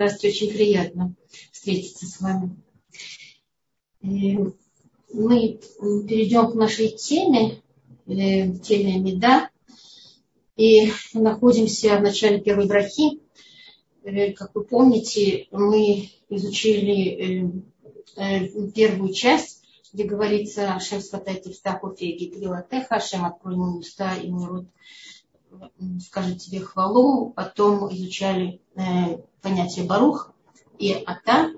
Здравствуйте, очень приятно встретиться с вами. Мы перейдем к нашей теме, э, теме Меда. И находимся в начале первой брахи. Э, как вы помните, мы изучили э, первую часть, где говорится «Шем сватай тифтаху феги трилатеха», «Шем открой мой уста и мой рот скажет тебе хвалу». Потом изучали понятие барух и ата,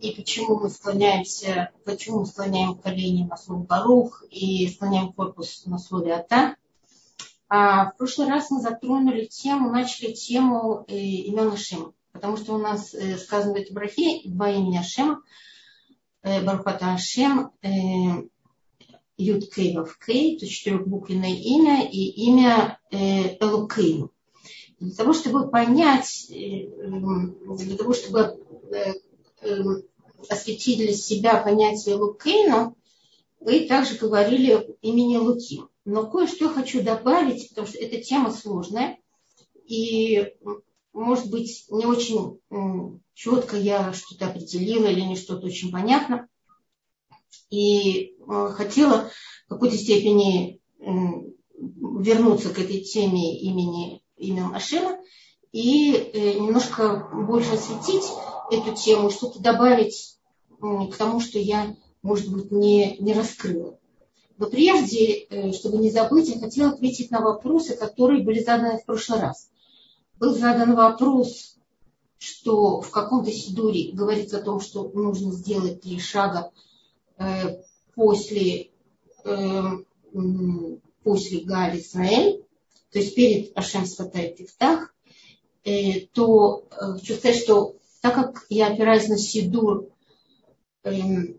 и почему мы склоняемся, почему мы склоняем колени на слово барух и склоняем корпус на слове ата. А в прошлый раз мы затронули тему, начали тему э, имен Ашема, потому что у нас э, сказано в этой брахе два имени Ашема, э, Барухата Ашем, э, Юд Кей Вав Кей, то четырехбуквенное имя и имя э, Элукейну для того, чтобы понять, э, для того, чтобы э, э, осветить для себя понятие Лукейну, вы также говорили имени Луки. Но кое-что хочу добавить, потому что эта тема сложная. И, может быть, не очень четко я что-то определила или не что-то очень понятно. И хотела в какой-то степени вернуться к этой теме имени именем Ашема и э, немножко больше осветить эту тему, что-то добавить к тому, что я, может быть, не, не раскрыла. Но прежде, э, чтобы не забыть, я хотела ответить на вопросы, которые были заданы в прошлый раз. Был задан вопрос, что в каком-то сидуре говорится о том, что нужно сделать три шага э, после, после Галь Исраэль то есть перед Ашем Сватай Тифтах, э, то э, хочу сказать, что так как я опираюсь на Сидур эм,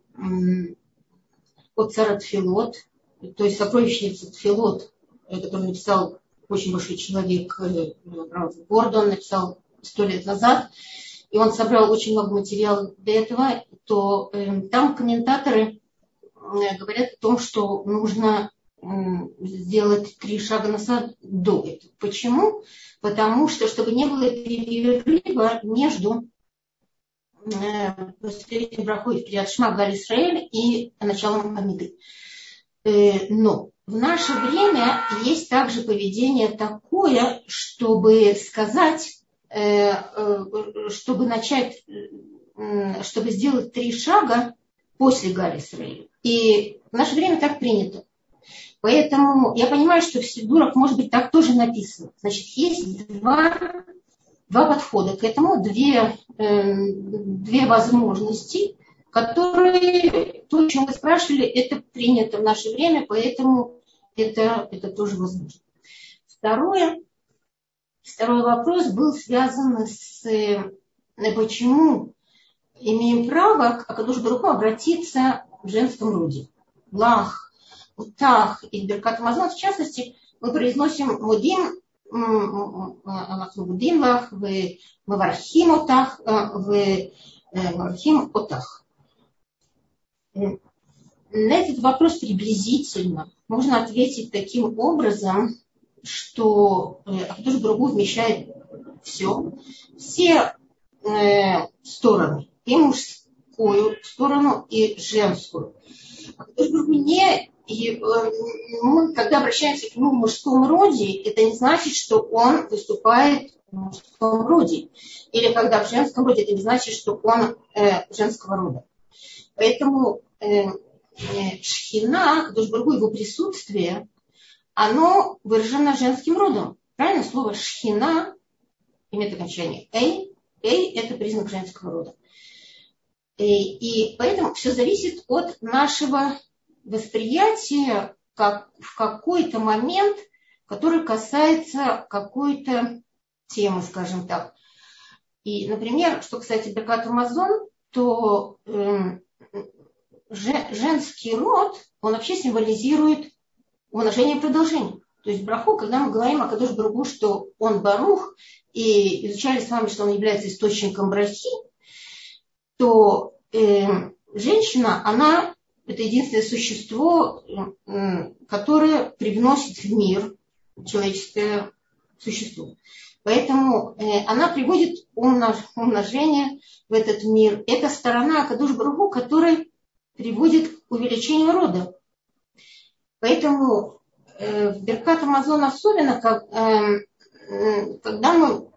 от цара Тфилот, то есть сокровищница Тфилот, э, который написал очень большой человек Гордон, написал сто лет назад, и он собрал очень много материала для этого, то э, там комментаторы говорят о том, что нужно сделать три шага назад до этого. Почему? Потому что, чтобы не было перерыва между э, последним брахой в Шма Галь Исраэль и началом Хамиды. Э, но в наше время есть также поведение такое, чтобы сказать, э, чтобы начать, чтобы сделать три шага после Галь Исраэля. И в наше время так принято. Поэтому я понимаю, что в Сидурах, может быть, так тоже написано. Значит, есть два, два подхода к этому, две, э, две возможности, которые, то, о чем вы спрашивали, это принято в наше время, поэтому это, это тоже возможно. Второе, второй вопрос был связан с э, почему имеем право к Акадуш Баруху обратиться в женском роде. Лах, Тах и Беркат Мазон, в частности, мы произносим Мудим, Лах, в Мавархим Отах, в Мавархим Отах. На этот вопрос приблизительно можно ответить таким образом, что Акадуш Другу вмещает все, все э, стороны, и мужскую сторону, и женскую. Акадуш Другу не и э, мы, когда обращаемся к нему в мужском роде, это не значит, что он выступает в мужском роде. Или когда в женском роде, это не значит, что он э, женского рода. Поэтому э, э, шхина, Душбургу, его присутствие, оно выражено женским родом. Правильно? Слово шхина имеет окончание эй. Эй – это признак женского рода. И, и поэтому все зависит от нашего восприятие как, в какой-то момент, который касается какой-то темы, скажем так. И, например, что, кстати, Беркат Амазон, то э, женский род, он вообще символизирует умножение и продолжение. То есть браху, когда мы говорим о Кадош Баругу, что он барух, и изучали с вами, что он является источником брахи, то э, женщина, она это единственное существо, которое привносит в мир человеческое существо. Поэтому э, она приводит умнож, умножение в этот мир. Это сторона Акадуш Бругу, которая приводит к увеличению рода. Поэтому э, в Беркат Амазон особенно, как, э, э, когда мы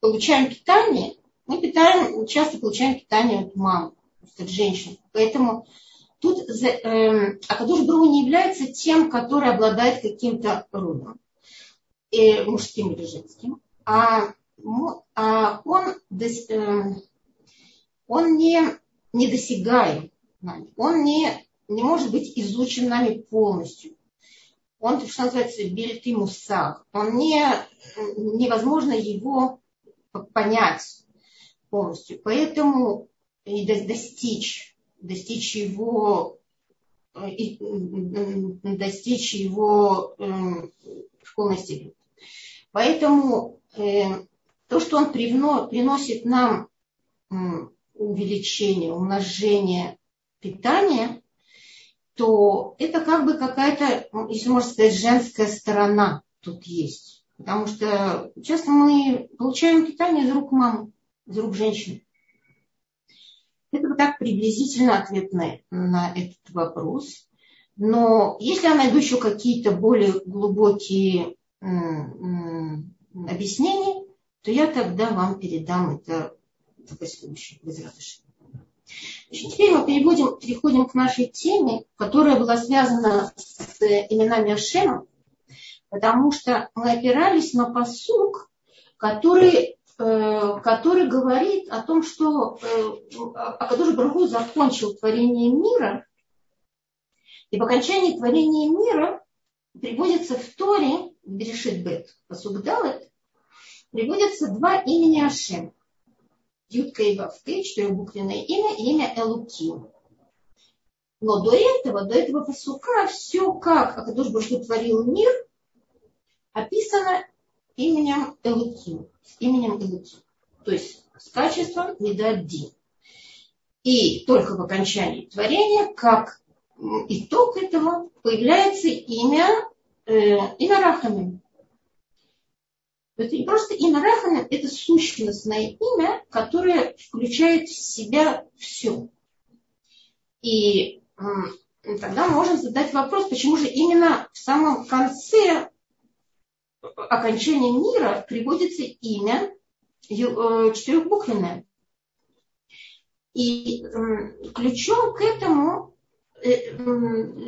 получаем питание, мы питаем, часто получаем питание от мамы, от женщин. Поэтому тут э, Акадуш Бру не является тем, который обладает каким-то родом, э, мужским или женским, а, а он, э, он не, не недосягаем нами, он не, не может быть изучен нами полностью. Он, что называется, бельты мусаг. Он не, невозможно его понять полностью. Поэтому и достичь, достичь его, э, достичь его э, в полной степени. Поэтому э, то, что он приносит нам увеличение, умножение питания, то это как бы какая-то, если можно сказать, женская сторона тут есть. Потому что часто мы получаем питание из рук мамы, из рук женщины. Это вот так приблизительно ответ на, на этот вопрос. Но если я найду еще какие-то более глубокие объяснения, то я тогда вам передам это в последующем, без Значит, теперь мы переходим, переходим к нашей теме, которая была связана с именами Ашема потому что мы опирались на посук, который, который говорит о том, что э, Акадуш Баргу закончил творение мира, и по окончании творения мира приводится в Торе, в Берешит Бет, посук Далет, приводятся два имени Ашем. Ютка и Вавка, четырехбуквенное имя и имя Элуким. Но до этого, до этого посука, все как Акадуш Баргу творил мир – описано именем Элуким, именем Элуким. То есть с качеством Медадин. И только в окончании творения, как итог этого, появляется имя, э, имя Рахамин. Это не просто имя Рахамин, это сущностное имя, которое включает в себя все. И тогда можем задать вопрос, почему же именно в самом конце окончания мира приводится имя э, четырехбуквенное. И ключом к этому э,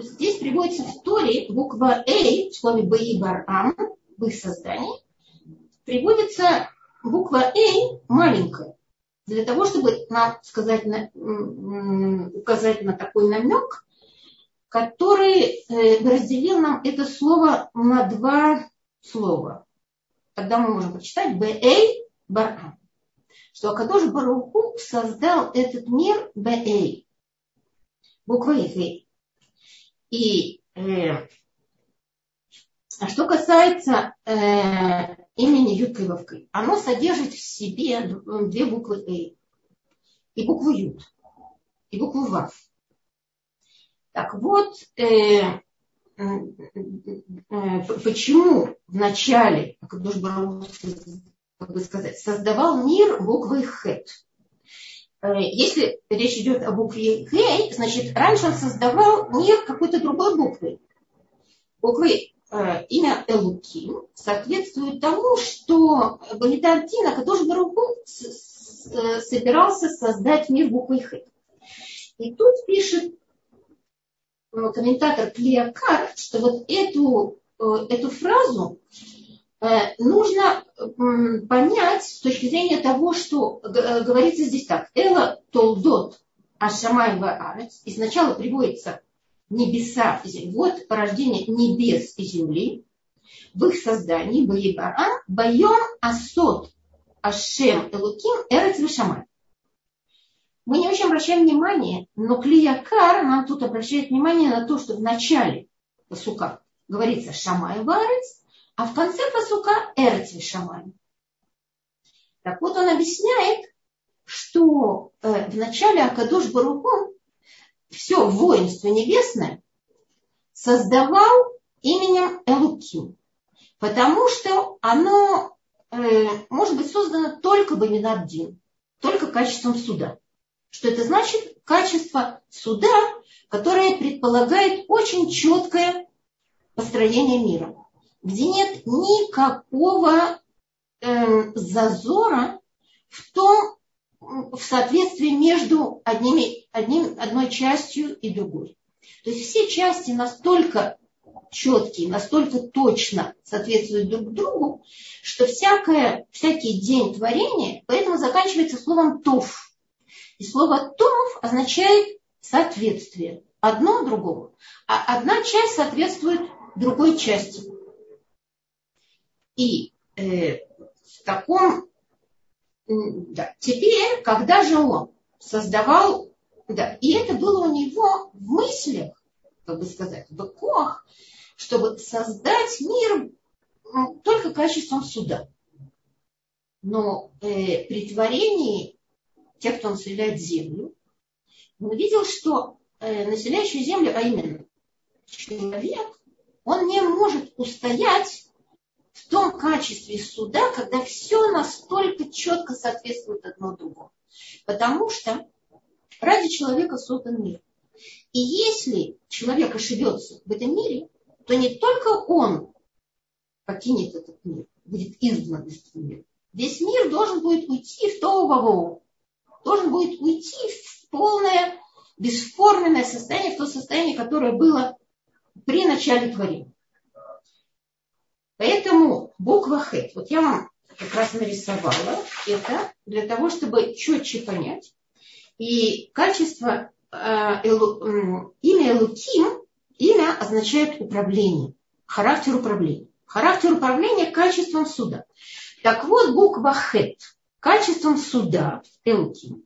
здесь приводится в Торе буква «А» в слове «Баи Барам» в их создании. Приводится буква «А» маленькая. Для того, чтобы нам сказать, указать на такой намек, который э, разделил нам это слово на два слово. Тогда мы можем прочитать Б.Эй Барам. Что Акадош Баруху создал этот мир Б.Эй. Буквой Г. И э, а что касается э, имени Юткой оно содержит в себе две буквы Эй. И букву Ют. И букву Вав. Так вот, э, почему в начале, как бы сказать, создавал мир буквой Хет. Э, если речь идет о букве Хей, значит, раньше он создавал мир какой-то другой буквой. Э, имя Элуким соответствует тому, что Балитантина, который Баруху собирался создать мир буквой Хет. И тут пишет Э, комментатор Клеокар, что вот эту, э, эту фразу э, нужно понять с точки зрения того, что говорится здесь так. Эла толдот ашамай ваарец. И сначала приводится небеса. Вот порождение небес и земли в их создании Баебара Байон Асот Ашем Элуким Эрец Вишамай. Мы не очень обращаем внимание, но Клиякар нам тут обращает внимание на то, что в начале посука говорится Шамай Варец, а в конце посука Эрцви Шамай. Так вот он объясняет, что э, в начале Акадош Баруху все воинство небесное создавал именем Элуким, потому что оно э, может быть создано только Баминаддин, только качеством суда. Что это значит? Качество суда, которое предполагает очень четкое построение мира, где нет никакого э, зазора в том, в соответствии между одними, одним, одной частью и другой. То есть все части настолько четкие, настолько точно соответствуют друг другу, что всякое, всякий день творения поэтому заканчивается словом «тов». И слово «тов» означает соответствие одно другому, а одна часть соответствует другой части. И э, в таком... Да, теперь, когда же он создавал... Да, и это было у него в мыслях, как бы сказать, в кох, чтобы создать мир только качеством суда. Но э, при творении тех, кто населяет землю, он увидел, что э, населяющий землю, а именно человек, он не может устоять в том качестве суда, когда все настолько четко соответствует одно другому. Потому что ради человека создан мир. И если человек ошибется в этом мире, то не только он покинет этот мир, будет изгнан из этого мира. Весь мир должен будет уйти в то должен будет уйти в полное бесформенное состояние, в то состояние, которое было при начале творения. Поэтому буква Хет, вот я вам как раз нарисовала это для того, чтобы четче понять. И качество, э, элу, имя Элуким, имя означает управление, характер управления. Характер управления качеством суда. Так вот, буква Хет, качеством суда, Элуким,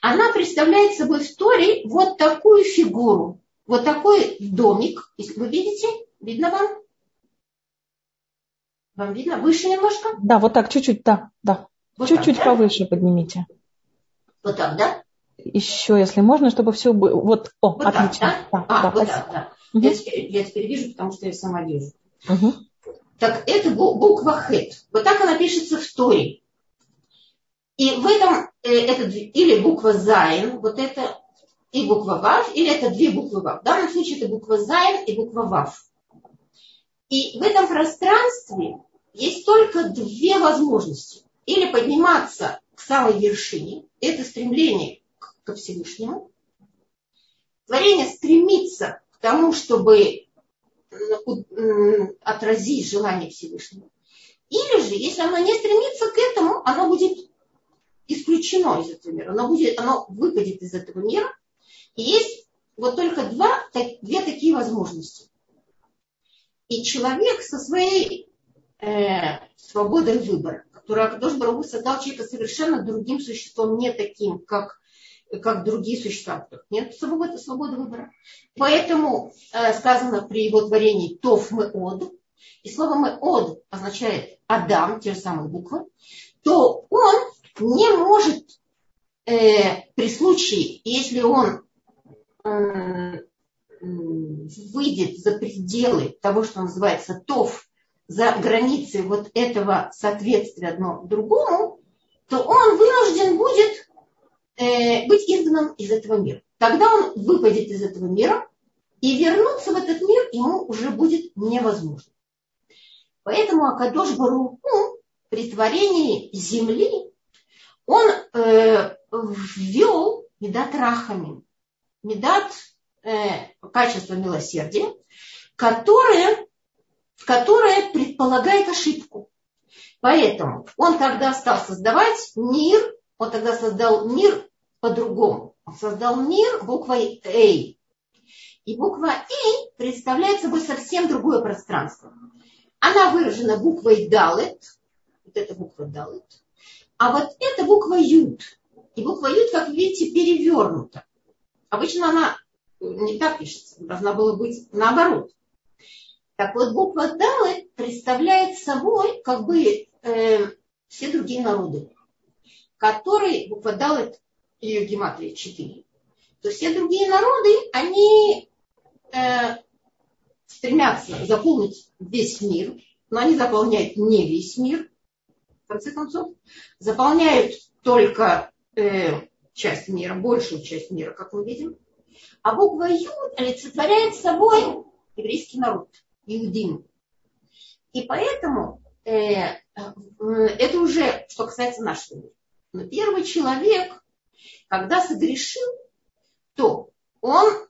она представляет собой в Торе вот такую фигуру, вот такой домик, если вы видите, видно вам? Вам видно? Выше немножко? Да, вот так, чуть-чуть, да, да. Вот чуть-чуть так, да? повыше поднимите. Вот так, да? Еще, если можно, чтобы все было. Вот, о, вот отлично. Так, да? Да, а, да, вот так, да. Угу. Я, теперь, я теперь вижу, потому что я сама вижу. Угу. Так это буква Хет. Вот так она пишется в Торе. И в этом, э, это, или буква Зайн, вот это и буква Вав, или это две буквы Вав. В данном случае это буква Зайн и буква Вав. И в этом пространстве есть только две возможности. Или подниматься к самой вершине, это стремление ко Всевышнему. Творение стремится к тому, чтобы отразить желание Всевышнего. Или же, если оно не стремится к этому, оно будет исключено из этого мира. Оно, будет, оно выпадет из этого мира. И есть вот только два, две такие возможности. И человек со своей э, свободой выбора, которая Акадош Барагу создал человека совершенно другим существом, не таким, как, как другие существа. Нет свободы, свободы выбора. Поэтому э, сказано при его творении «тов мы од», и слово мы од означает Адам, те же самые буквы, то он не может э, при случае, если он э, выйдет за пределы того, что называется ТОВ, за границы вот этого соответствия одно другому, то он вынужден будет э, быть изгнан из этого мира. Тогда он выпадет из этого мира, и вернуться в этот мир ему уже будет невозможно. Поэтому Акадош Баруху при творении земли он э, ввел медат рахами, медат э, качество милосердия, которое, которое предполагает ошибку. Поэтому он тогда стал создавать мир, он тогда создал мир по-другому. Он создал мир буквой «Эй». И буква «Эй» представляет собой совсем другое пространство. Она выражена буквой «Далет», вот эта буква «Далет», а вот эта буква «Ют». И буква «Ют», как видите, перевернута. Обычно она не так пишется, должна была быть наоборот. Так вот, буква Далы представляет собой как бы э, все другие народы, которые, буква Далы, ее гематрия 4, то все другие народы, они э, стремятся заполнить весь мир, но они заполняют не весь мир, конце концов, заполняют только э, часть мира, большую часть мира, как мы видим. А буква Юд олицетворяет собой еврейский народ, иудим. И поэтому э, э, это уже, что касается нашего мира. Но первый человек, когда согрешил, то он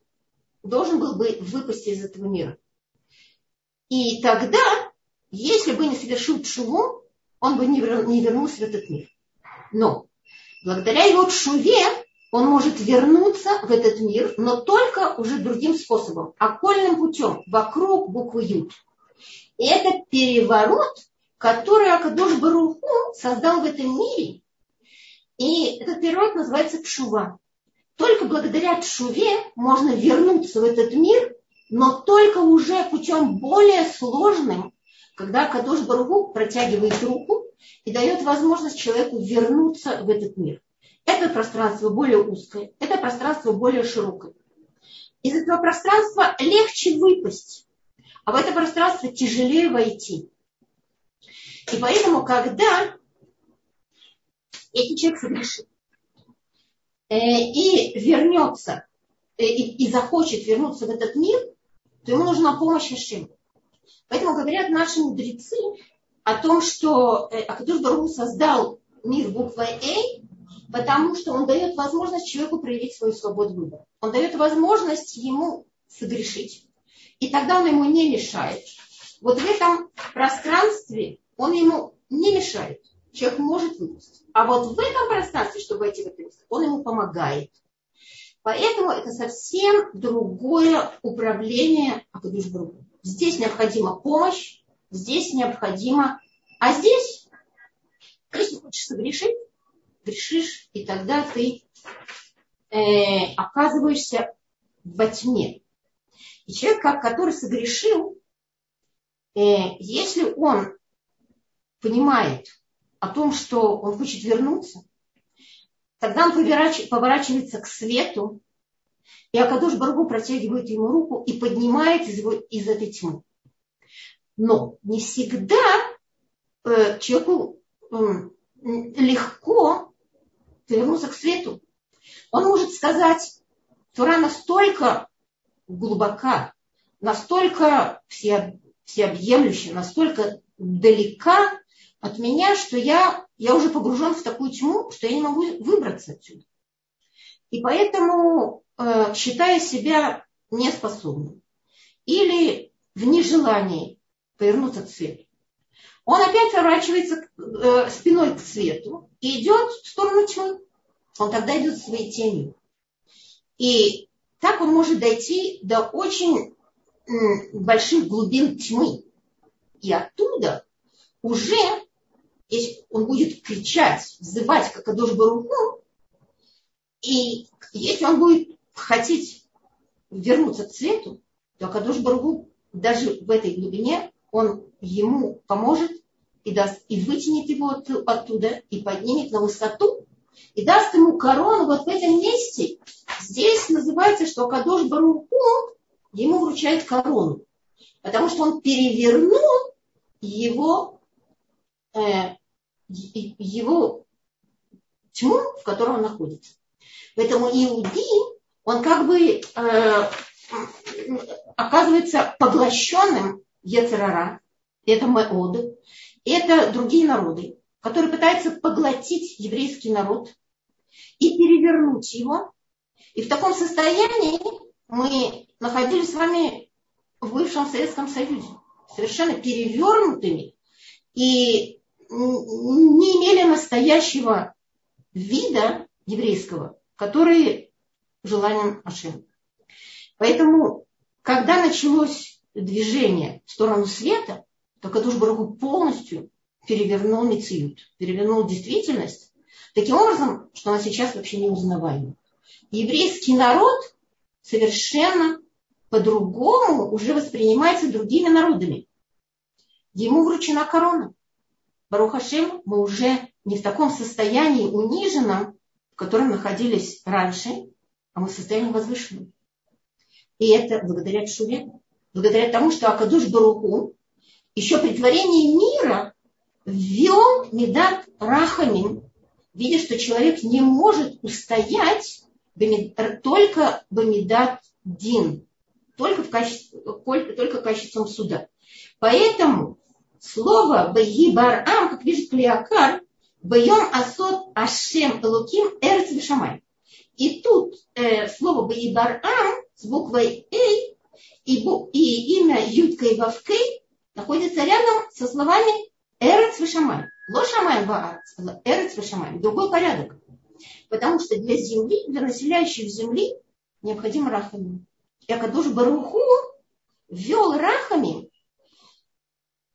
должен был бы выпасть из этого мира. И тогда, если бы не совершил чуву, он бы не вернулся в этот мир. Но благодаря его чуве он может вернуться в этот мир, но только уже другим способом, окольным путем, вокруг буквы Ют. И это переворот, который Акадош Баруху создал в этом мире. И этот переворот называется Чува. Только благодаря Чуве можно вернуться в этот мир, но только уже путем более сложным, когда Кадош Баруху протягивает руку и дает возможность человеку вернуться в этот мир. Это пространство более узкое, это пространство более широкое. Из этого пространства легче выпасть, а в это пространство тяжелее войти. И поэтому, когда этот человек согрешит э, и вернется, э, и, и захочет вернуться в этот мир, то ему нужна помощь Ашим. Поэтому говорят наши мудрецы о том, что э, Акадуш Бару создал мир буквой А, потому что он дает возможность человеку проявить свою свободу выбора. Он дает возможность ему согрешить. И тогда он ему не мешает. Вот в этом пространстве он ему не мешает. Человек может выпустить. А вот в этом пространстве, чтобы войти в он ему помогает. Поэтому это совсем другое управление Акадушбру. Здесь необходима помощь, здесь необходимо... А здесь, если хочешь согрешить, грешишь, и тогда ты э, оказываешься во тьме. И человек, который согрешил, э, если он понимает о том, что он хочет вернуться, тогда он поворачивается к свету, и Акадош Баргу протягивает ему руку и поднимает из, его, из этой тьмы. Но не всегда э, человеку э, легко вернуться к свету. Он может сказать, Тура настолько глубока, настолько все, всеобъемлющая, настолько далека от меня, что я, я уже погружен в такую тьму, что я не могу выбраться отсюда. И поэтому, считая себя неспособным или в нежелании повернуться к свету, он опять поворачивается э, спиной к свету и идет в сторону тьмы. Он тогда идет своей тенью. И так он может дойти до очень больших глубин тьмы. И оттуда уже, если он будет кричать, взывать, как Адош Баруху, и если он будет хотеть вернуться к свету, то Кадош Баргу даже в этой глубине он ему поможет и даст, и вытянет его оттуда, и поднимет на высоту, и даст ему корону вот в этом месте. Здесь называется, что Кадош Баруху ему вручает корону, потому что он перевернул его, э, его тьму, в которой он находится. Поэтому иудей, он как бы э, оказывается поглощенным Ецерара, это Меод, это другие народы, которые пытаются поглотить еврейский народ и перевернуть его. И в таком состоянии мы находились с вами в бывшем Советском Союзе, совершенно перевернутыми и не имели настоящего вида еврейского, который желанием Ашем. Поэтому, когда началось движение в сторону света, то Кадуш Барагу полностью перевернул Мециют, перевернул действительность, таким образом, что она сейчас вообще не узнаваема. Еврейский народ совершенно по-другому уже воспринимается другими народами. Ему вручена корона. Барухашем, мы уже не в таком состоянии униженном, в котором находились раньше, а мы в состоянии возвышенном. И это благодаря Чуве, благодаря тому, что Акадуш Баруху еще при творении мира ввел Медат Рахамин, видя, что человек не может устоять только Бамидат Дин, только, в качестве, только качеством суда. Поэтому слово Баи Барам, как пишет Клеокар, Байом Асот Ашем Элуким Эрц Вишамай. И тут э, слово Баи Барам с буквой Эй и, бу, и имя Ютка и находится рядом со словами Эрец Вишамай. Ло Шамай Баарц, Эрец Вишамай. Другой порядок. Потому что для земли, для населяющих земли необходим рахамин. И Акадуш Баруху ввел рахами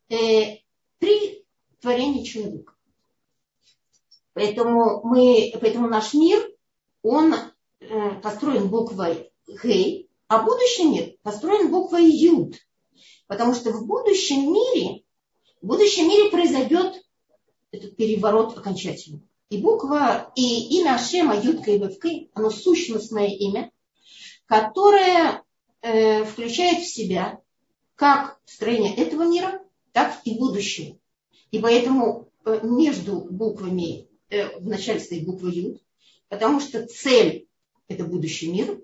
э, при творении человека. Поэтому, мы, поэтому наш мир, он э, построен буквой Гей, а будущий мир построен буквой Юд. Потому что в будущем мире, в будущем мире произойдет этот переворот окончательно. И буква, и имя Ашема, Юдка и Вевка, оно сущностное имя, которое э, включает в себя как строение этого мира, так и будущего. И поэтому э, между буквами, э, в начале стоит буква Юд, потому что цель – это будущий мир,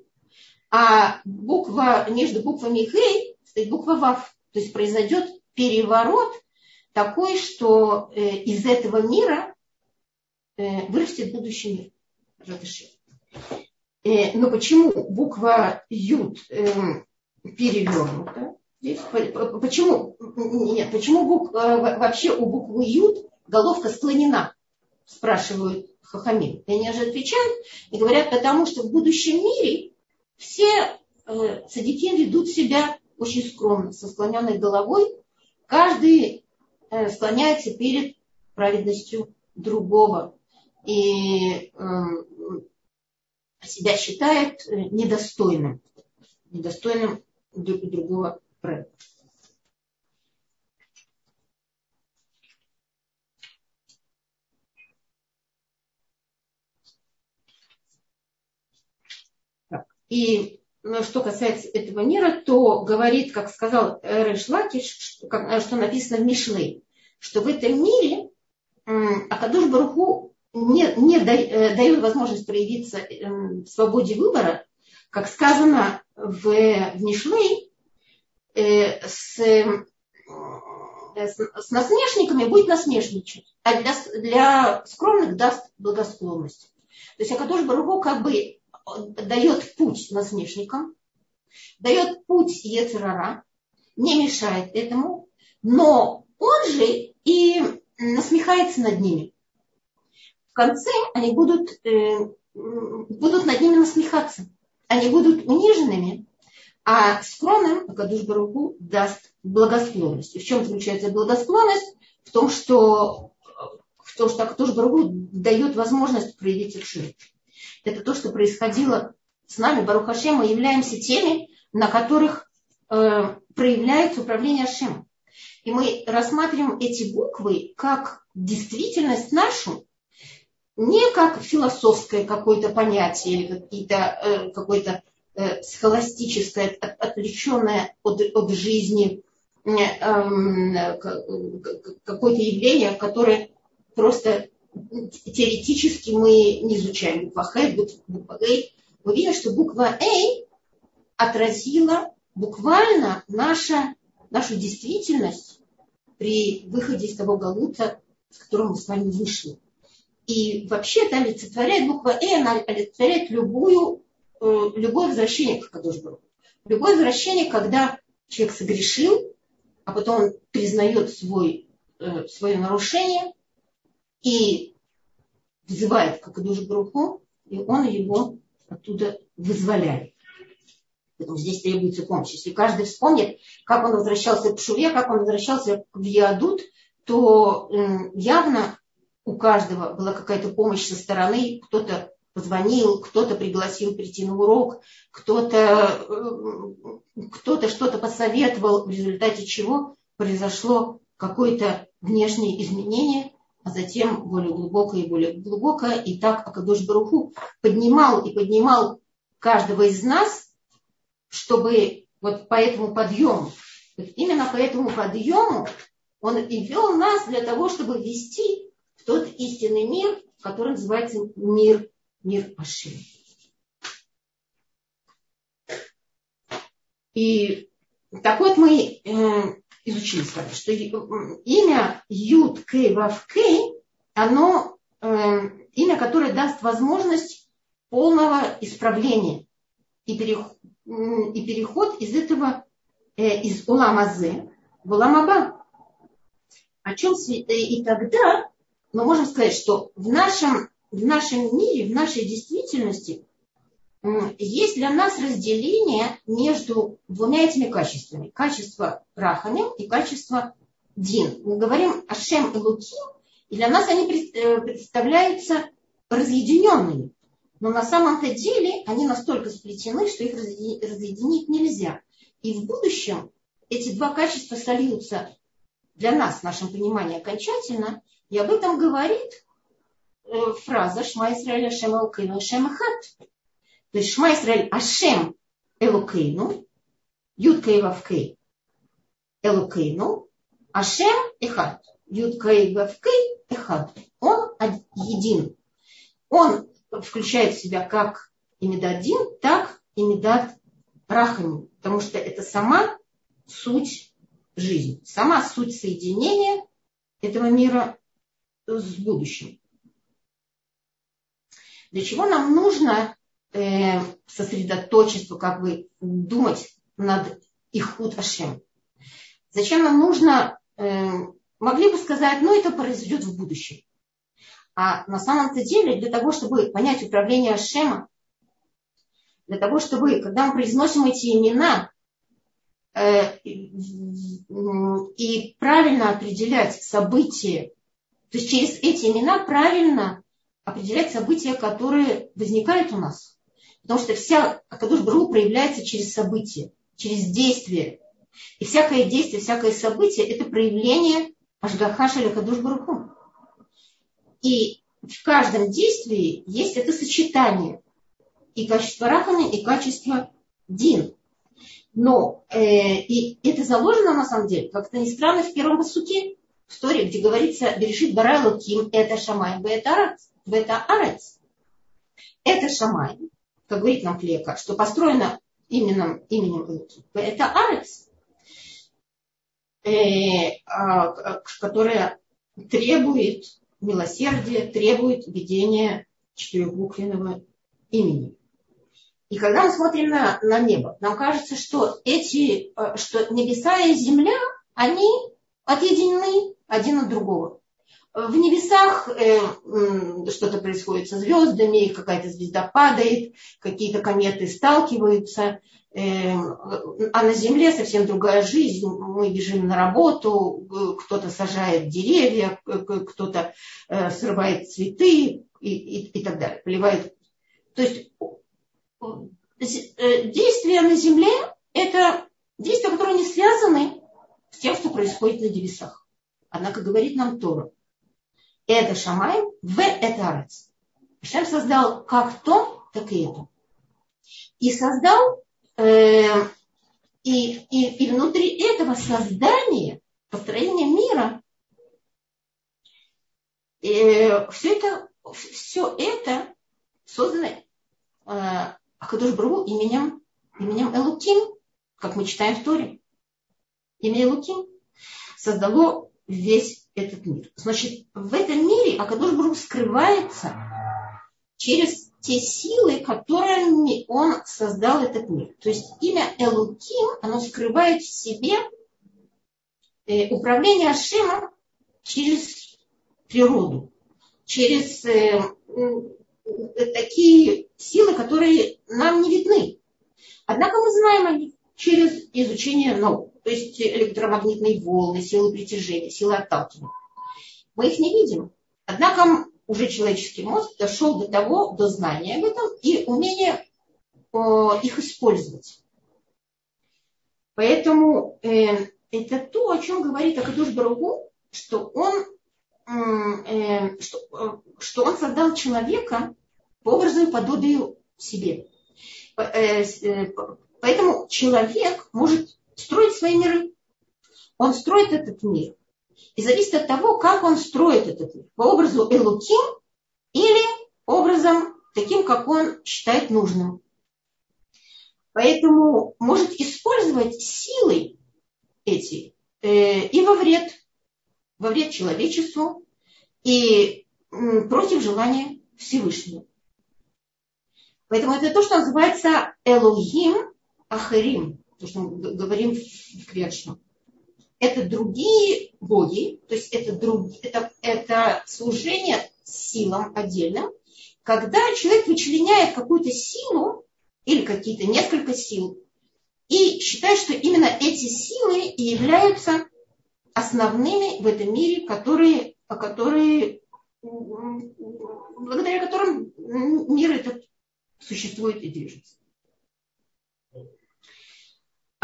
а буква, между буквами Хей стоит буква Вав. То есть произойдет переворот такой, что э, из этого мира э, вырастет будущий мир. Э, но почему буква Юд э, перевернута? Здесь, почему, нет, почему бук, вообще у буквы Юд головка склонена? Спрашивают Хахамин. И они же отвечают и говорят, потому что в будущем мире все э, садики ведут себя очень скромно, со склоненной головой. Каждый э, склоняется перед праведностью другого. И э, себя считает э, недостойным, недостойным другого праведника. И ну, что касается этого мира, то говорит, как сказал Рэш Лакиш, что, что написано в Мишлей, что в этом мире Акадуш Баруху не, не э, дает возможность проявиться эм, в свободе выбора, как сказано в, в Мишлей, э, с, э, с, с насмешниками будет насмешничать, а для, для скромных даст благосклонность. То есть Акадуш Баруху как бы дает путь насмешникам, дает путь Ецерара, не мешает этому, но он же и насмехается над ними. В конце они будут, э, будут над ними насмехаться. Они будут униженными, а скромным Акадуш Баруху даст благосклонность. И в чем заключается благосклонность? В том, что, в том, что Акадуш Баруху дает возможность проявить их ширь. Это то, что происходило с нами. Барухашем, мы являемся теми, на которых э, проявляется управление Ашем. И мы рассматриваем эти буквы как действительность нашу, не как философское какое-то понятие или какие-то, э, какое-то э, схоластическое, от, отвлеченное от, от жизни э, э, какое-то явление, которое просто теоретически мы не изучаем буква Х, буква Гей, мы видим, что буква Эй отразила буквально наша, нашу действительность при выходе из того галута, с которого мы с вами вышли. И вообще это олицетворяет, буква Э, она олицетворяет любую, э, любое возвращение к Кадошбару. Любое возвращение, когда человек согрешил, а потом он признает свой, э, свое нарушение – и взывает к Акадуш Бруху, и он его оттуда вызволяет. Поэтому здесь требуется помощь. Если каждый вспомнит, как он возвращался к Шуве, как он возвращался в Ядут, то явно у каждого была какая-то помощь со стороны, кто-то позвонил, кто-то пригласил прийти на урок, кто-то кто что-то посоветовал, в результате чего произошло какое-то внешнее изменение, а затем более глубокое и более глубокое. И так Акадош Баруху поднимал и поднимал каждого из нас, чтобы вот по этому подъему, вот именно по этому подъему Он и вел нас для того, чтобы вести в тот истинный мир, который называется мир, мир Ашим. И так вот мы э, изучили с вами, что имя Юд Кей Вав Кей, оно э, имя, которое даст возможность полного исправления и, переход, и переход из этого, э, из Уламазе в Уламаба. О чем э, и тогда мы можем сказать, что в нашем, в нашем мире, в нашей действительности есть для нас разделение между двумя этими качествами. Качество Рахамим и качество Дин. Мы говорим о Шем и Луким, и для нас они э, представляются разъединенными. Но на самом-то деле они настолько сплетены, что их разъединить нельзя. И в будущем эти два качества сольются для нас, в нашем понимании, окончательно. И об этом говорит э, фраза «Шма Исраэля Шем Алкейну Шем Ахат». То есть Шма Исраэль Ашем Элукейну, Юд Кей Вавкей Элукейну, Ашем Эхад. Юд Кей Вавкей Эхад. Он един. Он включает в себя как и Медадин, так и Медад Рахами. Потому что это сама суть жизни, сама суть соединения этого мира с будущим. Для чего нам нужно э, сосредоточиться, как бы думать над Ихуд Ашем. Зачем нам нужно, э, могли бы сказать, ну это произойдет в будущем. А на самом-то деле для того, чтобы понять управление Ашема, для того, чтобы, когда мы произносим эти имена, э, и правильно определять события, то есть через эти имена правильно определять события, которые возникают у нас. Потому что вся Акадуш Бару проявляется через события, через действия. И всякое действие, всякое событие – это проявление Ашгахаша или Акадуш Баруху. И в каждом действии есть это сочетание и качество Рахана, и качество Дин. Но э, и это заложено на самом деле, как-то не странно, в первом посуке, в истории, где говорится «Берешит барайло ким это шамай бета арец». Это шамай, как говорит нам Клека, что построено именем, именем Элоким. Это Арец, э, а, которая требует милосердия, требует ведения четырехбуквенного имени. И когда мы смотрим на, на небо, нам кажется, что эти, э, что небеса и земля, они отъединены один от другого в небесах э, что-то происходит со звездами, какая-то звезда падает, какие-то кометы сталкиваются, э, а на Земле совсем другая жизнь. Мы бежим на работу, кто-то сажает деревья, кто-то э, срывает цветы и, и, и так далее, поливает. То есть э, действия на Земле – это действия, которые не связаны с тем, что происходит на небесах. Однако говорит нам Тора – это Шамай, в это Арец. Шем создал как то, так и это. И создал, э, и, и, и внутри этого создания, построения мира, э, все это, все это создано э, Акадуш Бру именем, именем Элуким, как мы читаем в Торе. Имя Элуким создало весь этот мир. Значит, в этом мире Акадош Брух скрывается через те силы, которыми он создал этот мир. То есть имя Элуким, оно скрывает в себе э, управление Ашемом через природу, через э, такие силы, которые нам не видны. Однако мы знаем о них через изучение наук то есть электромагнитные волны, силы притяжения, силы отталкивания. Мы их не видим. Однако уже человеческий мозг дошел до того, до знания об этом и умения э, их использовать. Поэтому э, это то, о чем говорит Акадуш Баругу, что он, э, что, э, что он создал человека по образу и подобию себе. Э, э, поэтому человек может строить свои миры. Он строит этот мир И зависит от того, как он строит этот мир. По образу Элуким или образом таким, как он считает нужным. Поэтому может использовать силы эти э, и во вред, во вред человечеству и э, против желания Всевышнего. Поэтому это то, что называется Элогим Ахарим, то, что мы говорим в Квершном. Это другие боги, то есть это, друг, это, это служение силам отдельным, когда человек вычленяет какую-то силу или какие-то несколько сил и считает, что именно эти силы и являются основными в этом мире, которые, которые, благодаря которым мир этот существует и движется.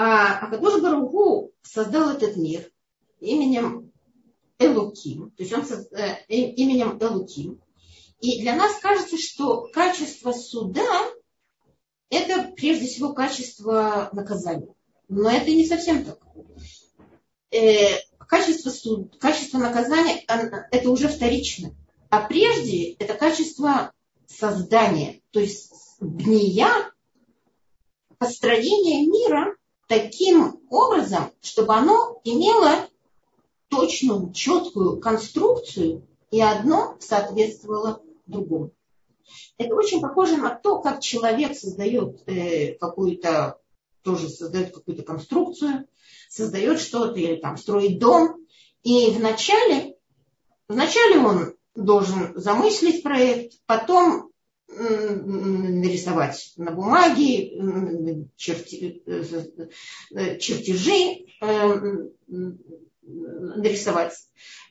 А Акадош Баругу создал этот мир именем Элуким, то есть он э, именем Элуким. И для нас кажется, что качество суда – это прежде всего качество наказания. Но это не совсем так. Э, качество, суд, качество наказания – это уже вторично. А прежде это качество создания, то есть бния, построение мира таким образом, чтобы оно имело точную, четкую конструкцию, и одно соответствовало другому. Это очень похоже на то, как человек создает э, какую-то, тоже создает какую-то конструкцию, создает что-то или там строит дом. И вначале, вначале он должен замыслить проект, потом нарисовать на бумаге черти, э, чертежи, э, нарисовать.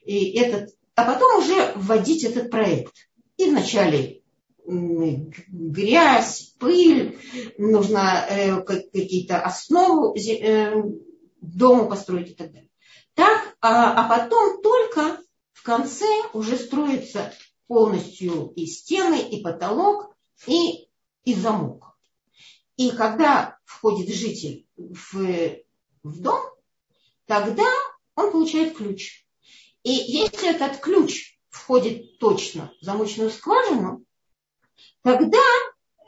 И этот, а потом уже вводить этот проект. И вначале грязь, пыль, нужно э, какие-то основы дому построить и так далее. Так, а, а потом только в конце уже строится полностью и стены, и потолок, и, и замок. И когда входит житель в, в дом, тогда он получает ключ. И если этот ключ входит точно в замочную скважину, тогда,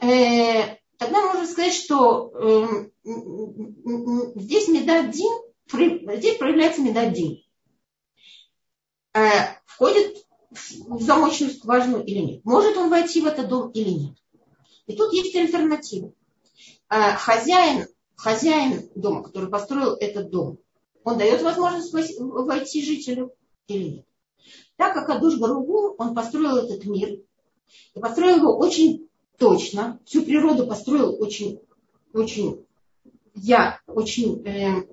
э, тогда можно сказать, что э, здесь медадин, здесь проявляется медадин. Э, входит в замочную скважину или нет. Может он войти в этот дом или нет. И тут есть альтернатива. А, хозяин, хозяин дома, который построил этот дом, он дает возможность войти жителю или нет. Так как Адуш Баругу, он построил этот мир, и построил его очень точно, всю природу построил очень, очень, я, очень э,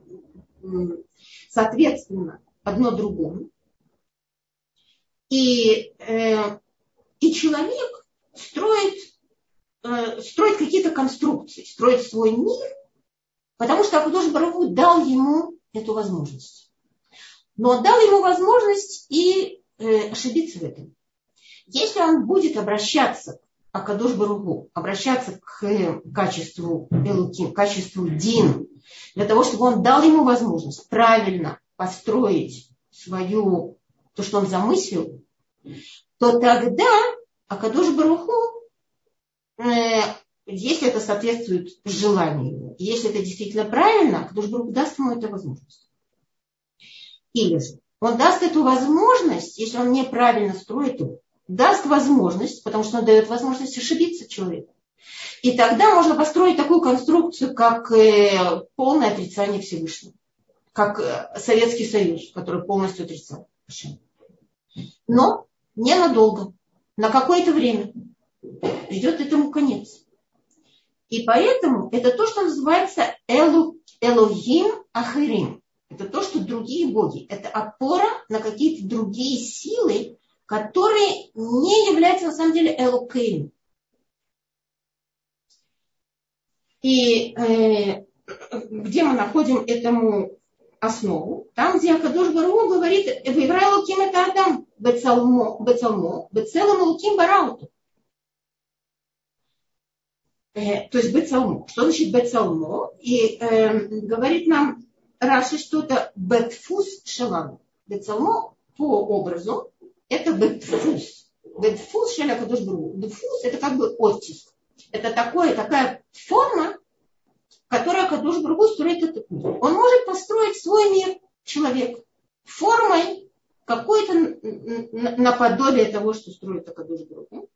соответственно одно другому. И, э, и человек строит, э, строит какие-то конструкции, строит свой мир, потому что Акудош Барагу дал ему эту возможность. Но дал ему возможность и э, ошибиться в этом. Если он будет обращаться к Акадош Баругу, обращаться к э, качеству Элуки, качеству Дин, для того, чтобы он дал ему возможность правильно построить свою то, что он замыслил, то тогда Акадош Баруху, э, если это соответствует желанию, если это действительно правильно, Акадош Баруху даст ему эту возможность. Или же он даст эту возможность, если он неправильно строит его, даст возможность, потому что он дает возможность ошибиться человеку. И тогда можно построить такую конструкцию, как э, полное отрицание Всевышнего, как э, Советский Союз, который полностью отрицал. Но ненадолго, на какое-то время. Придет этому конец. И поэтому это то, что называется אלו, אלוהים אחרים. Это то, что другие боги. Это опора на какие-то другие силы, которые не являются на самом деле אלוקים. И э, где мы находим этому основу, там, где Акадош Бару говорит, «Виврай луким это Адам, бецалмо, бецалмо, бецелом луким барауту». Э, то есть бецалмо. Что значит бецалмо? И э, говорит нам Раши, что это бетфус шалам. Бецалмо по образу это бетфус. Бетфус шеля кадош Бетфус это как бы оттиск. Это такое, такая форма, которая Кадуш Бругу строит этот мир. Он может построить свой мир, человек, формой какой-то наподобие того, что строит Акадуш Бругу.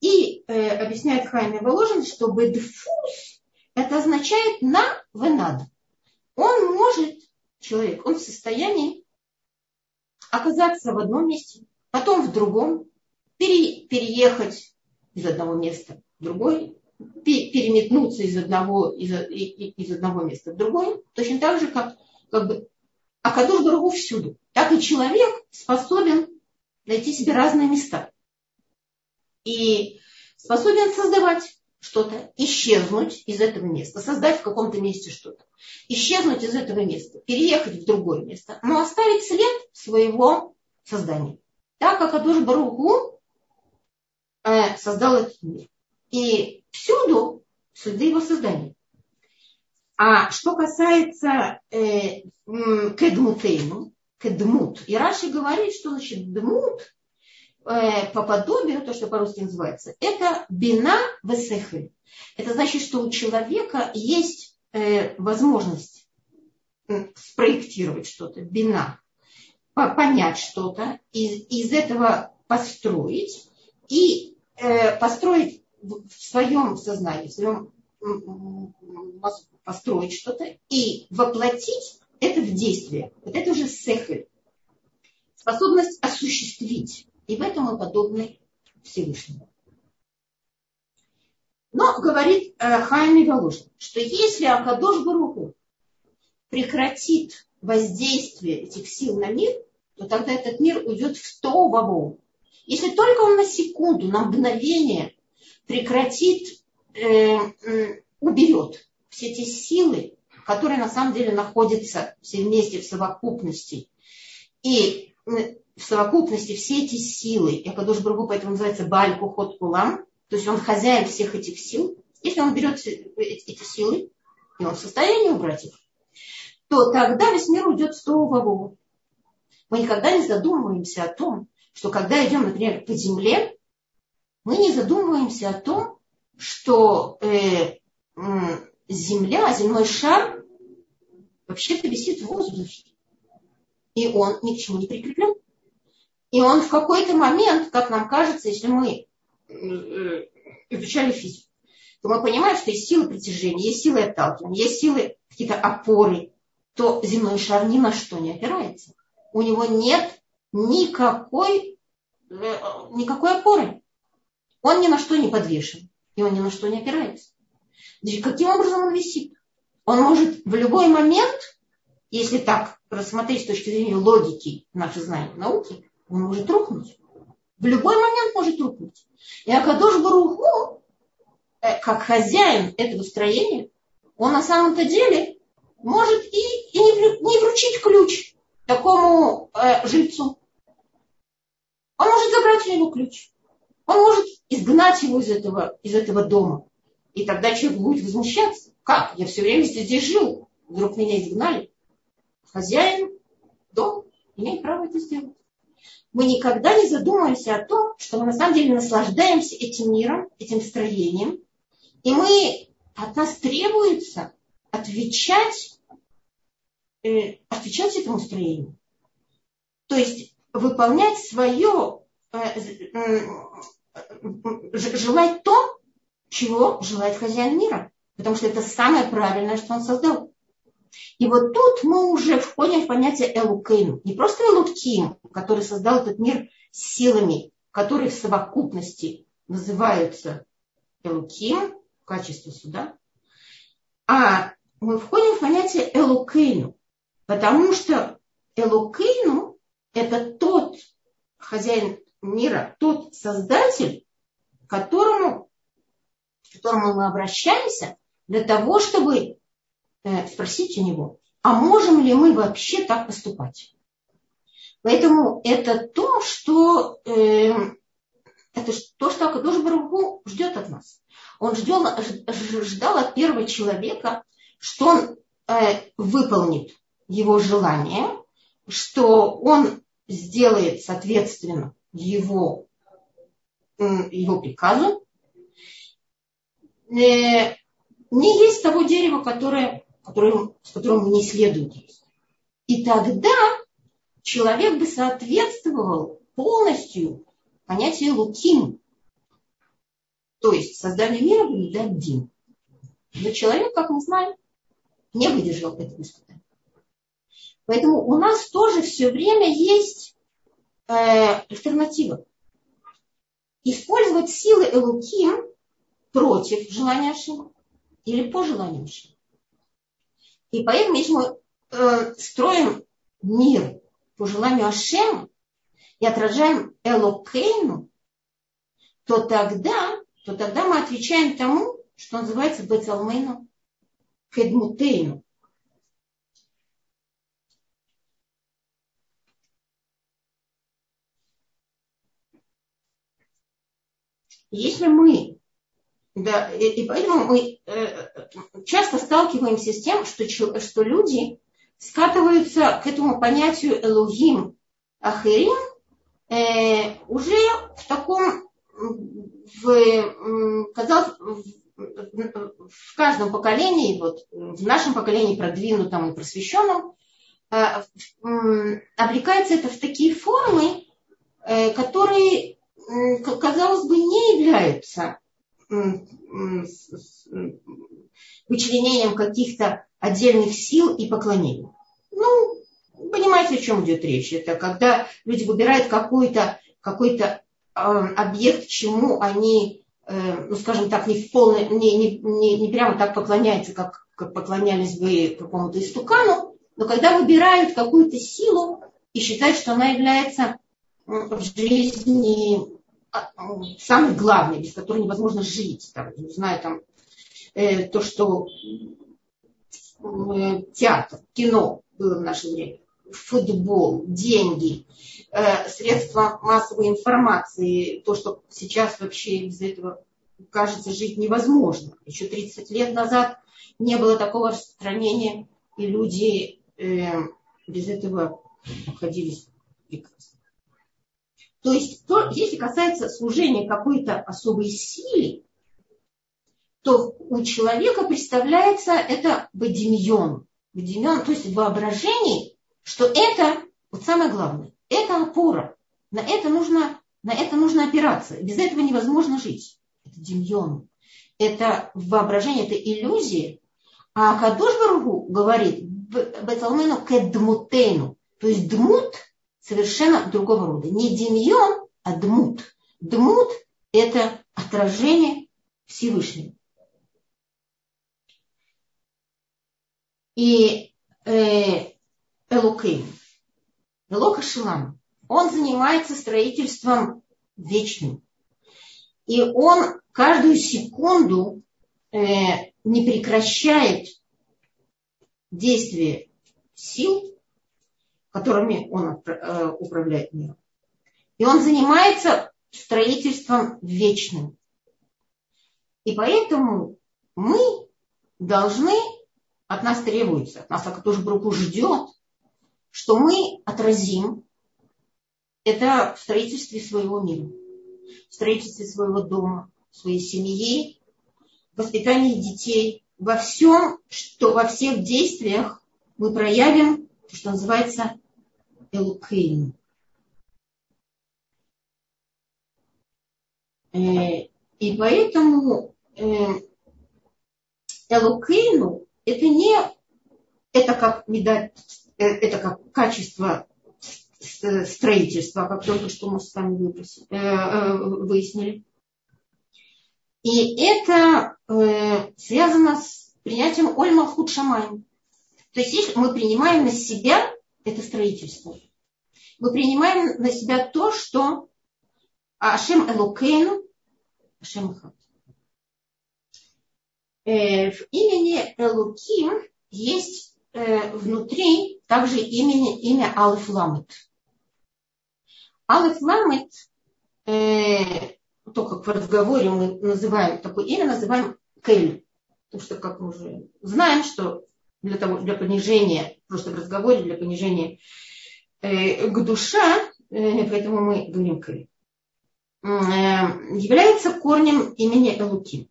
И э, объясняет Хайме Воложин, что бедфус это означает на венад. Он может, человек, он в состоянии оказаться в одном месте, потом в другом, пере, переехать из одного места в другое, переметнуться из одного, из, из одного места в другое, точно так же, как, как бы Акадуш Барагу всюду. Так и человек способен найти себе разные места и способен создавать что-то, исчезнуть из этого места, создать в каком-то месте что-то, исчезнуть из этого места, переехать в другое место, но оставить след своего создания. Так как Адуш Баругу э, создал этот мир. И всюду следы его создания. А что касается э, кедмутейну, кедмут, и Раши говорит, что значит дмут Э, по подобию, то, что по-русски называется, это бина весехель. Это значит, что у человека есть э, возможность спроектировать что-то, бина, понять что-то, из, из этого построить и э, построить в своем сознании, в своем построить что-то и воплотить это в действие. Вот это уже сехель. Способность осуществить и в этом мы подобны Всевышнему. Но говорит э, Хайми Галушин, что если Акадош Баруху прекратит воздействие этих сил на мир, то тогда этот мир уйдет в то бабу. Если только он на секунду, на мгновение прекратит, э, уберет все эти силы, которые на самом деле находятся все вместе в совокупности, и в совокупности все эти силы, и Акадош Бургу поэтому называется Баль Кухот Кулам, то есть он хозяин всех этих сил, если он берет эти силы, и он в состоянии убрать их, то тогда весь мир уйдет в Вову. Мы никогда не задумываемся о том, что когда идем, например, по земле, мы не задумываемся о том, что э, земля, земной шар вообще-то висит в воздухе. И он ни к чему не прикреплен. И он в какой-то момент, как нам кажется, если мы э, изучали физику, то мы понимаем, что есть силы притяжения, есть силы отталкивания, есть силы какие-то опоры, то земной шар ни на что не опирается. У него нет никакой, э, никакой опоры. Он ни на что не подвешен, и он ни на что не опирается. Значит, каким образом он висит? Он может в любой момент, если так рассмотреть с точки зрения логики наших знаний науки, он может рухнуть. В любой момент может рухнуть. И Акадош Баруху, э, как хозяин этого строения, он на самом-то деле может и, и не вручить ключ такому э, жильцу. Он может забрать у него ключ. Он может изгнать его из этого, из этого дома. И тогда человек будет возмущаться. Как? Я все время здесь жил. Вдруг меня изгнали. Хозяин дом имеет право это сделать мы никогда не задумываемся о том, что мы на самом деле наслаждаемся этим миром, этим строением, и мы, от нас требуется отвечать, э, отвечать этому строению. То есть выполнять свое, э, желать то, чего желает хозяин мира. Потому что это самое правильное, что он создал. И вот тут мы уже входим в понятие Элукейну. Не просто Элуким, который создал этот мир силами, которые в совокупности называются Элуким, в качестве суда, а мы входим в понятие Элукейну, потому что Элукейну – это тот хозяин мира, тот создатель, к которому, к которому мы обращаемся для того, чтобы Э, спросить у него, а можем ли мы вообще так поступать? Поэтому это то, что э, это то, что Акадош Баруху ждет от нас. Он ждал, ждал от первого человека, что он э, выполнит его желание, что он сделает соответственно его, его приказу, э, не есть того дерева, которое, которое, с которым не следует есть. И тогда человек бы соответствовал полностью понятию луким, то есть создание мира не один. Но человек, как мы знаем, не выдержал этого испытания. Поэтому у нас тоже все время есть э, альтернатива. Использовать силы Элуким против желания Ашима или по желанию Ашима. И поэтому, если мы э, строим мир по желанию Ашема и отражаем Элокейну, то тогда, то тогда мы отвечаем тому, что называется Бецалмейну Кедмутейну. Если мы, да, и, и поэтому мы э, часто сталкиваемся с тем, что, что люди скатываются к этому понятию Элогим Ахерим э, уже в таком, в, казалось, в, каждом поколении, вот в нашем поколении продвинутом и просвещенном, э, облекается это в такие формы, э, которые являются вычленением каких-то отдельных сил и поклонений. Ну, понимаете, о чем идет речь? Это когда люди выбирают какой-то какой э, объект, чему они, э, ну, скажем так, не, в полной, не, не, не, не прямо так поклоняются, как, как поклонялись бы какому-то истукану, но когда выбирают какую-то силу и считают, что она является в жизни самый главный, без которого невозможно жить. Там, не знаю, там, э, то, что э, театр, кино было в наше время, футбол, деньги, э, средства массовой информации, то, что сейчас вообще без этого кажется жить невозможно. Еще 30 лет назад не было такого распространения, и люди э, без этого обходились прекрасно. То есть, то, если касается служения какой-то особой силе, то у человека представляется это бадимьон. Бадимьон, то есть воображение, что это, вот самое главное, это опора. На это нужно, на это нужно опираться. Без этого невозможно жить. Это демьон. Это воображение, это иллюзия. הקדוש ברוך הוא говорит, בצלמנו כדמותנו. То есть דמות – совершенно другого рода. Не דמיון, а דמות. דמות – это отражение Всевышнего. И э, אלוקים, אלוקה שלהם, он занимается строительством вечным. И он каждую секунду э, не прекращает действие сил, которыми он э, управляет миром. И он занимается строительством вечным. И поэтому мы должны, от нас требуется, от нас тоже Бруку ждет, что мы отразим это в строительстве своего мира, в строительстве своего дома, своей семьи, воспитании детей, во всем, что во всех действиях мы проявим то, что называется Элукейну. Э, и поэтому э, Элукейну это не это как медать, э, это как качество строительства, как только что мы с вами выпросили, выяснили. И это связано с принятием Ольма Худшамай. То есть если мы принимаем на себя это строительство. Мы принимаем на себя то, что Ашем Элокейну, Ашем. Э, в имени Элуким есть э, внутри также имени, имя Алиф Ламет. Алиф Ламет, э, то, как в разговоре мы называем такое имя, называем Кель. Потому что, как мы уже знаем, что для, того, для понижения, просто в разговоре, для понижения э, к душа, э, поэтому мы говорим Кель, э, является корнем имени Элуки.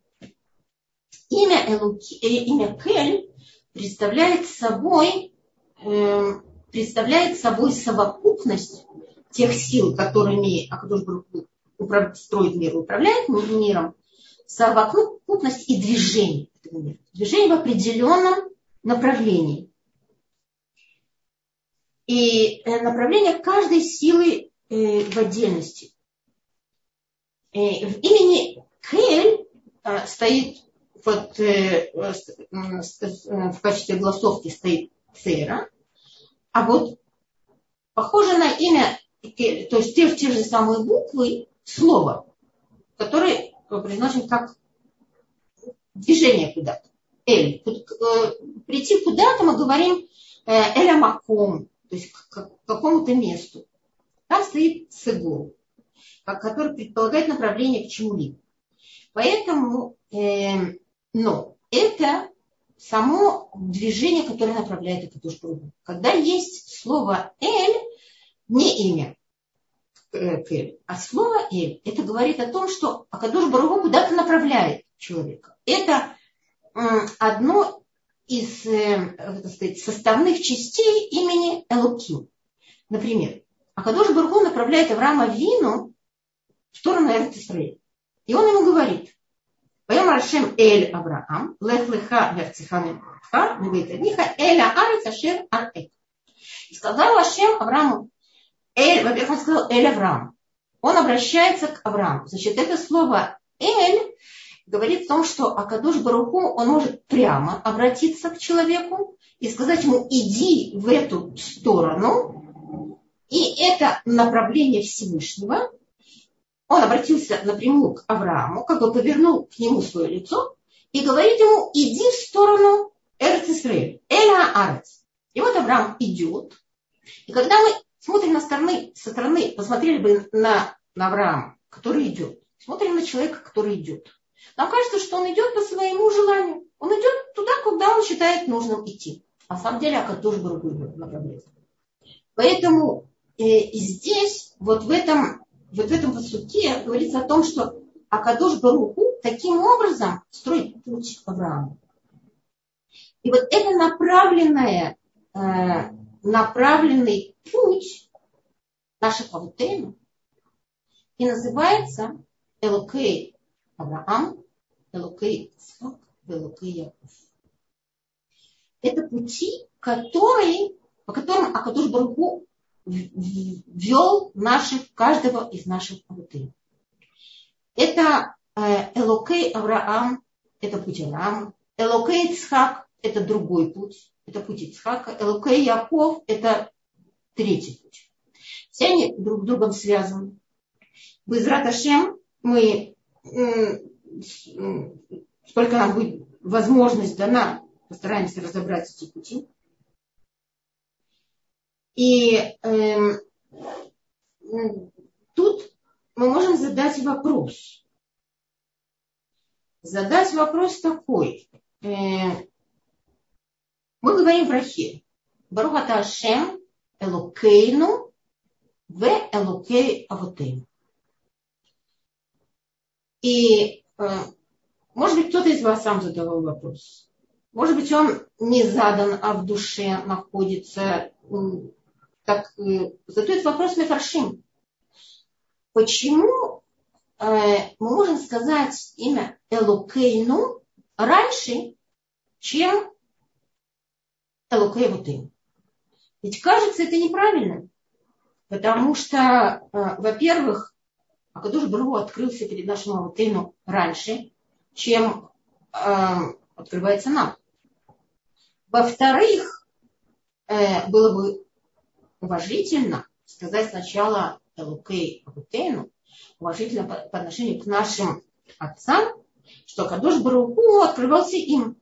Имя, Элуки, э, имя Кель представляет собой, э, представляет собой совокупность тех сил, которыми Акадуш строит мир, управляет миром, совокупность и движение этого мира. Движение в определенном направлении. И э, направление каждой силы э, в отдельности. Э, в имени Кель стоит вот, в качестве голосовки стоит Цера, а вот похоже на имя, то есть те, те же самые буквы, слово, которое произносим как движение куда-то. Эль. Прийти куда-то мы говорим Эля Маком, то есть к какому-то месту. Там стоит сыгол, который предполагает направление к чему-либо. Поэтому, э, но это само движение, которое направляет эту душу. Когда есть слово «эль», не имя э, а слово «эль», это говорит о том, что Акадуш Баругу куда-то направляет человека. Это одно из э, так сказать, составных частей имени Элуким. Например, Акадош Баргу направляет Авраама Вину в сторону Эрцисраиля. И он ему говорит, Поем Рашем Эль Авраам, Лех Леха Верциханем Ха, Ниха Эля Арец Ашер Арек. И сказал Ашем Аврааму, Эль, во-первых, он сказал Эль Авраам. Он обращается к Аврааму. Значит, это слово Эль говорит о том, что Акадуш Баруху, он может прямо обратиться к человеку и сказать ему, иди в эту сторону, и это направление Всевышнего. Он обратился напрямую к Аврааму, как бы повернул к нему свое лицо и говорит ему, иди в сторону Эрц Исраэль, Эля Арец. И вот Авраам идет. И когда мы смотрим на стороны, со стороны, посмотрели бы на, на Авраама, который идет, смотрим на человека, который идет. Нам кажется, что он идет по своему желанию. Он идет туда, куда он считает нужным идти. А на самом деле Акад тоже другую направляет. Поэтому э, здесь, вот в этом, вот в этом посуке говорится о том, что Акадош Баруху таким образом строит путь к Аврааму. И вот это направленное, э, направленный путь наших Авутейну и называется Элокей Авраам, Элукей Ицхак, Элукей Яков. Это пути, которые, по которым Акадуш Баруху ввел наших, каждого из наших авутей. Это э, Элокей Авраам, это путь Авраама. Элокей Ицхак, это другой путь, это путь Ицхака. Элокей Яков, это третий путь. Все они друг с другом связаны. Без Раташем мы сколько нам будет возможность дана, постараемся разобрать эти пути. И э, тут мы можем задать вопрос. Задать вопрос такой. Э, мы говорим в Рахе. Барухата Ашем Элокейну в Элокей Авотейну. И, э, может быть, кто-то из вас сам задавал вопрос. Может быть, он не задан, а в душе находится. Так, э, задает вопрос Мефаршим. Почему э, мы можем сказать имя Элокейну раньше, чем Элокей Ведь кажется это неправильно. Потому что, во-первых, а Кадуш Бару открылся перед нашим Аватейну раньше, чем э, открывается нам. Во-вторых, э, было бы уважительно сказать сначала Элукей Аватейну, уважительно по, по отношению к нашим отцам, что Кадуш Баруху открывался им.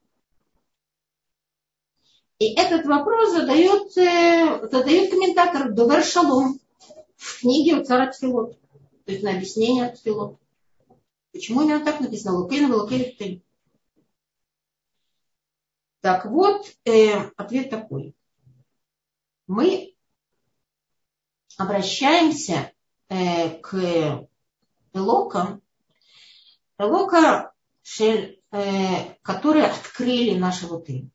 И этот вопрос задает, э, задает комментатор Довер Шалом в книге у цара Тфилот. То есть на объяснение тфилот. Почему именно так написано? Лукейна, Лукейна, Так вот, э, ответ такой. Мы обращаемся э, к Элокам, Элока, э, которые открыли наши рты.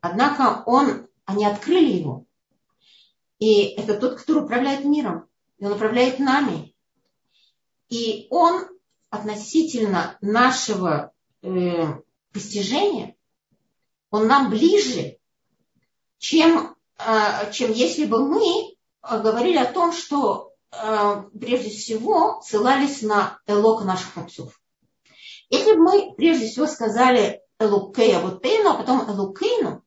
Однако он, они открыли его. И это тот, который управляет миром. И он управляет нами. И он относительно нашего э, постижения, он нам ближе, чем, э, чем если бы мы говорили о том, что э, прежде всего ссылались на элок наших отцов. Если бы мы прежде всего сказали элукея вотейну, а потом элукейну,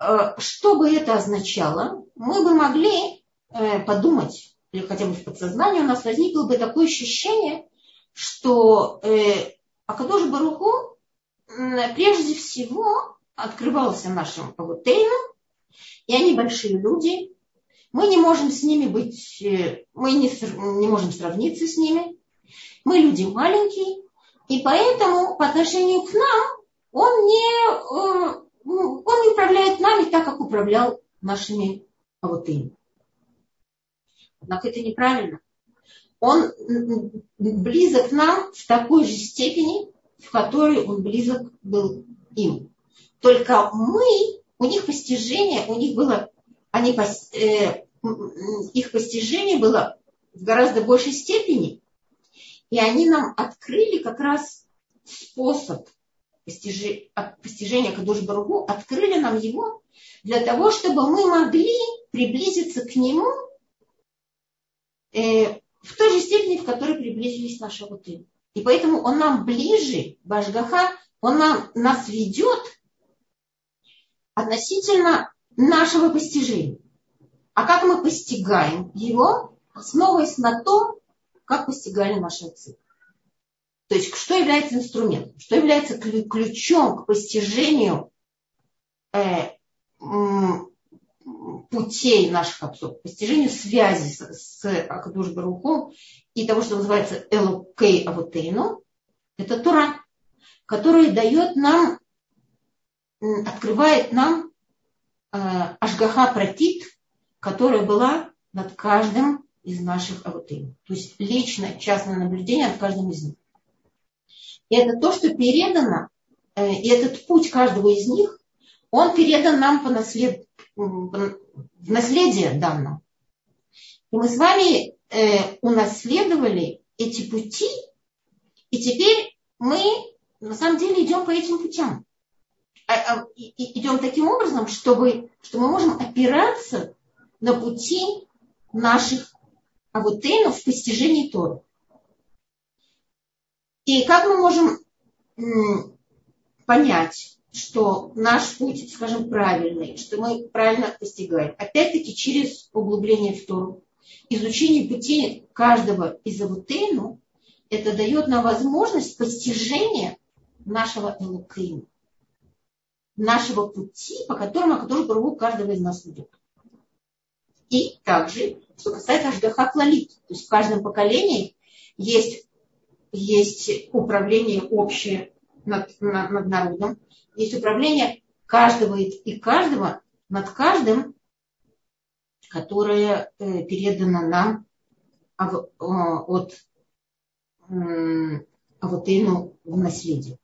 э, что бы это означало, мы бы могли э, подумать, или хотя бы в подсознании у нас возникло бы такое ощущение, что э, Акадош Баруху прежде всего открывался нашим Авутейну, и они большие люди, мы не можем с ними быть, э, мы не, не можем сравниться с ними. Мы люди маленькие, и поэтому по отношению к нам он не, э, он не управляет нами так, как управлял нашими авотыми. Однако это неправильно. Он близок нам в такой же степени, в которой он близок был им. Только мы, у них постижение, у них было они, э, их постижение было в гораздо большей степени, и они нам открыли как раз способ постижения, постижения Кадуш Баругу, открыли нам его для того, чтобы мы могли приблизиться к нему в той же степени, в которой приблизились наши ауты. И поэтому он нам ближе, Башгаха, он нам, нас ведет относительно нашего постижения. А как мы постигаем его, основываясь на том, как постигали наши отцы. То есть, что является инструментом, что является ключом к постижению э, путей наших отцов, постижению связи с, с Акадуш и того, что называется Элокей Авотейну, это Тура, которая дает нам, открывает нам Э, Ашгаха Пратит, которая была над каждым из наших аватым. То есть личное, частное наблюдение над каждым из них. И это то, что передано, э, и этот путь каждого из них, он передан нам по наслед... в наследие данным. И мы с вами э, унаследовали эти пути, и теперь мы на самом деле идем по этим путям. А, а, идем таким образом, чтобы, что мы можем опираться на пути наших авутейнов в постижении Торы. И как мы можем понять, что наш путь, скажем, правильный, что мы правильно постигаем? Опять-таки через углубление в Тору. Изучение пути каждого из авутейну, это дает нам возможность постижения нашего Элукейна нашего пути, по которому который Бару каждого из нас ведет. И также, что касается Ашгаха Клалит, то есть в каждом поколении есть, есть управление общее над, над, над народом, есть управление каждого и каждого над каждым, которое э, передано нам от Авотейну в наследие.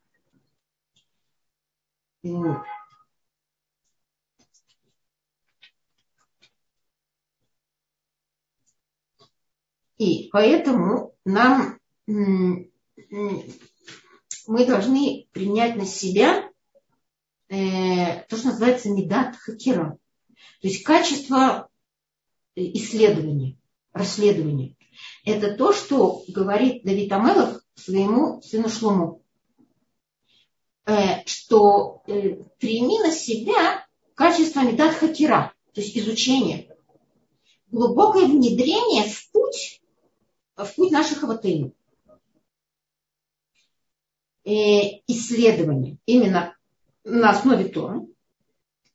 И поэтому нам мы должны принять на себя э, то, что называется медат хакера. То есть качество исследования, расследования. Это то, что говорит Давид Амелов своему сыну Шлому. Э, что э, прими на себя качество медат хакера, то есть изучение, глубокое внедрение в путь, в путь наших аватынов. Э, исследование именно на основе Тора.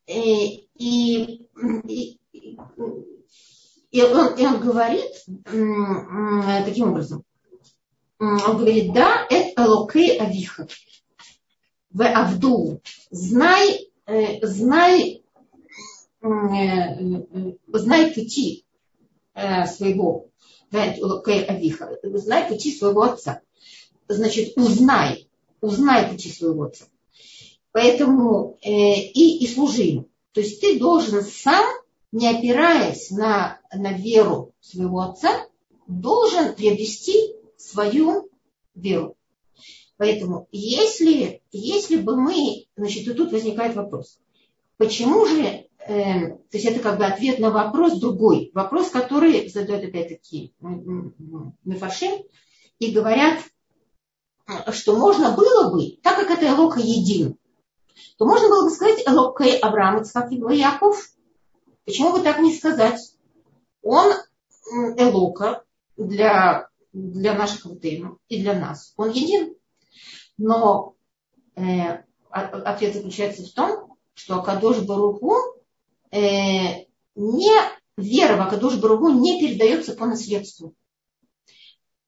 И, и, и, и, он, и он говорит таким образом. Он говорит, да, это локей авиха в Авду, знай, э, знай, э, знай пути, э, своего, знай пути своего отца. Значит, узнай, узнай пути своего отца. Поэтому э, и, и служи ему. То есть ты должен сам, не опираясь на, на веру своего отца, должен приобрести свою веру. Поэтому если, если бы мы, значит, и тут возникает вопрос, почему же, э, то есть это как бы ответ на вопрос другой, вопрос, который задают опять-таки Мефашим, и говорят, что можно было бы, так как это Элока един, то можно было бы сказать Элока Авраам, Ицхак и Яков. Почему бы так не сказать? Он Элока для, для наших ватейну и для нас. Он един. Но э, ответ заключается в том, что Акадош Баруху э, не вера в Акадош Баруху не передается по наследству.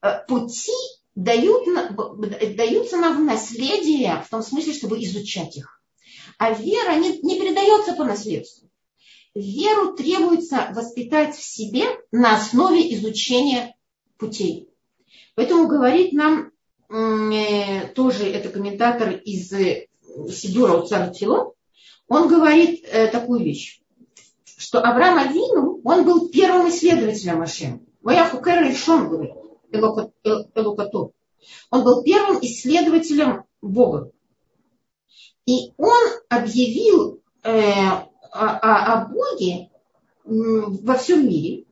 Э, пути дают, даются нам в наследие в том смысле, чтобы изучать их. А вера не, не передается по наследству. Веру требуется воспитать в себе на основе изучения путей. Поэтому говорит нам э, тоже это комментатор из э, Сидура Уцар Фило, он говорит э, такую вещь, что Авраам Авину, он был первым исследователем Машем. Ваяхукер решен, говорит, Элукату. Он был первым исследователем Бога. И он объявил э, о, о, Боге во всем мире,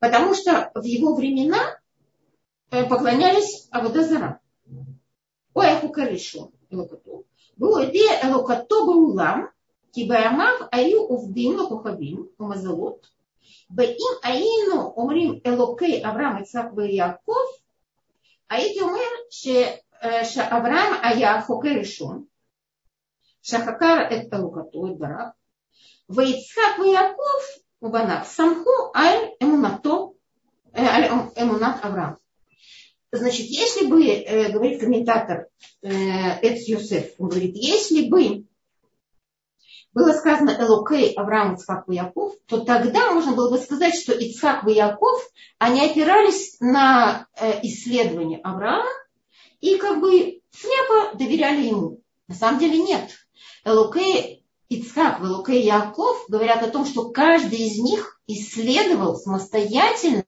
потому что в его времена э, поклонялись Аводазара. Ой, Ахукаришу, Элукату Был Элокоту Баулам, Кибаямав, Аю Увдим, Лакухавим, Умазалот, Баим Аину Умрим Элокей Авраам и Ицак Яков, а эти Умер что э, Авраам а я хокей Шаавраам Ая Хокеришун, Шахакар Эт и Барах, Вейцхак Яков Убанат Самху Аль Эмунато э, Аль Эмунат Авраам. Значит, если бы, э, говорит комментатор Эц Юсеф, он говорит, если бы было сказано Элокей Авраам, Ицхак и Яков, то тогда можно было бы сказать, что Ицхак и Яков, они опирались на э, исследование Авраама и как бы слепо доверяли ему. На самом деле нет. Элокей Ицхак, Элокей Яков говорят о том, что каждый из них исследовал самостоятельно